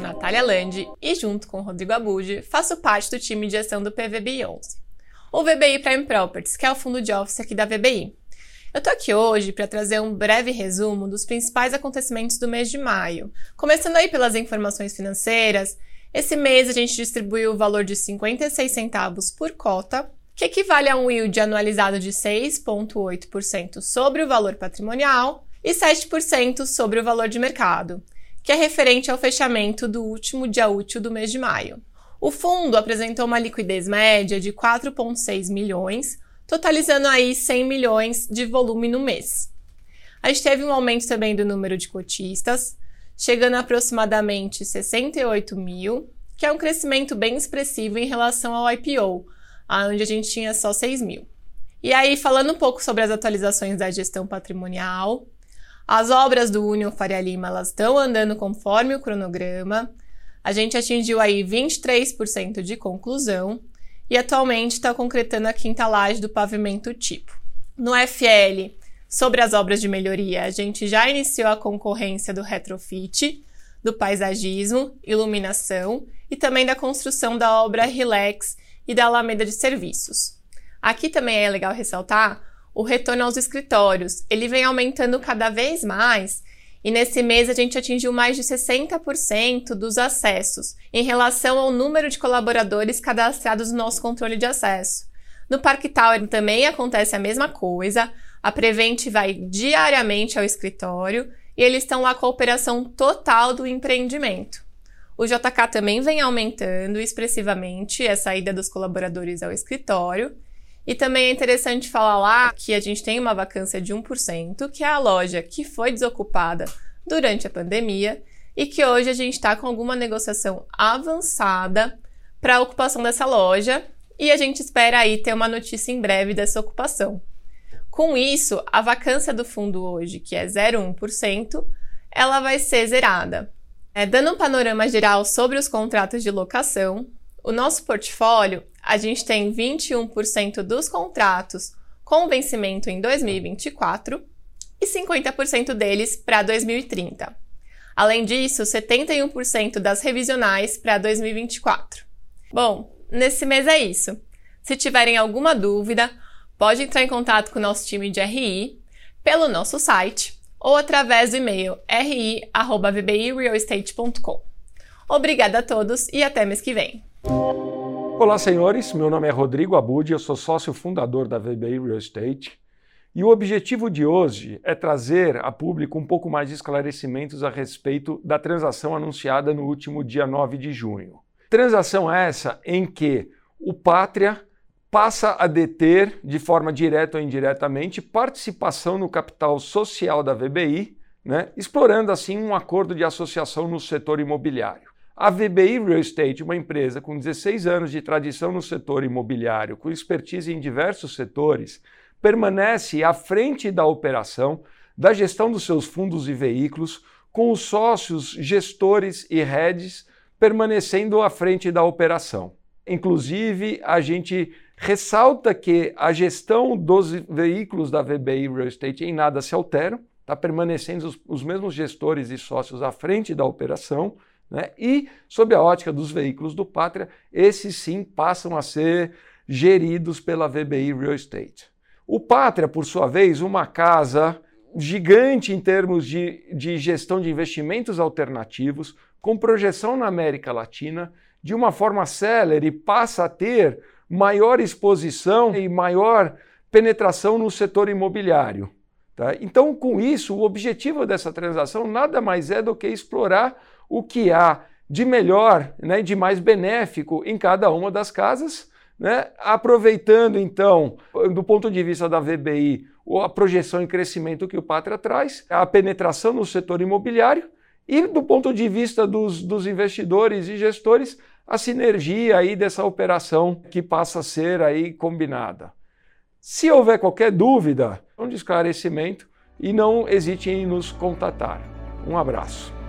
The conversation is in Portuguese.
Natália Landi e, junto com Rodrigo Abud, faço parte do time de ação do PVBI 11. O VBI Prime Properties, que é o fundo de office aqui da VBI. Eu tô aqui hoje para trazer um breve resumo dos principais acontecimentos do mês de maio. Começando aí pelas informações financeiras, esse mês a gente distribuiu o valor de 56 centavos por cota, que equivale a um yield anualizado de 6,8% sobre o valor patrimonial e 7% sobre o valor de mercado, que é referente ao fechamento do último dia útil do mês de maio. O fundo apresentou uma liquidez média de 4,6 milhões, totalizando aí 100 milhões de volume no mês. A gente teve um aumento também do número de cotistas, chegando a aproximadamente 68 mil, que é um crescimento bem expressivo em relação ao IPO, onde a gente tinha só 6 mil. E aí, falando um pouco sobre as atualizações da gestão patrimonial, as obras do Union Faria Lima elas estão andando conforme o cronograma. A gente atingiu aí 23% de conclusão e atualmente está concretando a quinta laje do pavimento tipo. No FL, sobre as obras de melhoria, a gente já iniciou a concorrência do retrofit, do paisagismo, iluminação e também da construção da obra Relax e da Alameda de Serviços. Aqui também é legal ressaltar o retorno aos escritórios. Ele vem aumentando cada vez mais e nesse mês a gente atingiu mais de 60% dos acessos em relação ao número de colaboradores cadastrados no nosso controle de acesso. No Parque Tower também acontece a mesma coisa. A Prevent vai diariamente ao escritório e eles estão lá com a operação total do empreendimento. O JK também vem aumentando expressivamente a saída dos colaboradores ao escritório e também é interessante falar lá que a gente tem uma vacância de 1%, que é a loja que foi desocupada durante a pandemia e que hoje a gente está com alguma negociação avançada para a ocupação dessa loja e a gente espera aí ter uma notícia em breve dessa ocupação. Com isso, a vacância do fundo hoje, que é 0,1%, ela vai ser zerada. É, dando um panorama geral sobre os contratos de locação, o nosso portfólio a gente tem 21% dos contratos com vencimento em 2024 e 50% deles para 2030. Além disso, 71% das revisionais para 2024. Bom, nesse mês é isso. Se tiverem alguma dúvida, pode entrar em contato com o nosso time de RI pelo nosso site ou através do e-mail ri@vbirealestate.com. Obrigada a todos e até mês que vem. Olá, senhores. Meu nome é Rodrigo Abud, eu sou sócio fundador da VBI Real Estate. E o objetivo de hoje é trazer a público um pouco mais de esclarecimentos a respeito da transação anunciada no último dia 9 de junho. Transação essa em que o Pátria passa a deter, de forma direta ou indiretamente, participação no capital social da VBI, né, explorando assim um acordo de associação no setor imobiliário. A VBI Real Estate, uma empresa com 16 anos de tradição no setor imobiliário, com expertise em diversos setores, permanece à frente da operação, da gestão dos seus fundos e veículos, com os sócios, gestores e heads permanecendo à frente da operação. Inclusive, a gente ressalta que a gestão dos veículos da VBI Real Estate em nada se altera, está permanecendo os, os mesmos gestores e sócios à frente da operação. Né? E, sob a ótica dos veículos do Pátria, esses sim passam a ser geridos pela VBI Real Estate. O Pátria, por sua vez, uma casa gigante em termos de, de gestão de investimentos alternativos, com projeção na América Latina, de uma forma célere, passa a ter maior exposição e maior penetração no setor imobiliário. Tá? Então, com isso, o objetivo dessa transação nada mais é do que explorar o que há de melhor, né, de mais benéfico em cada uma das casas, né, aproveitando então, do ponto de vista da VBI, a projeção em crescimento que o Pátria traz, a penetração no setor imobiliário e do ponto de vista dos, dos investidores e gestores, a sinergia aí dessa operação que passa a ser aí combinada. Se houver qualquer dúvida, um esclarecimento e não hesite em nos contatar. Um abraço.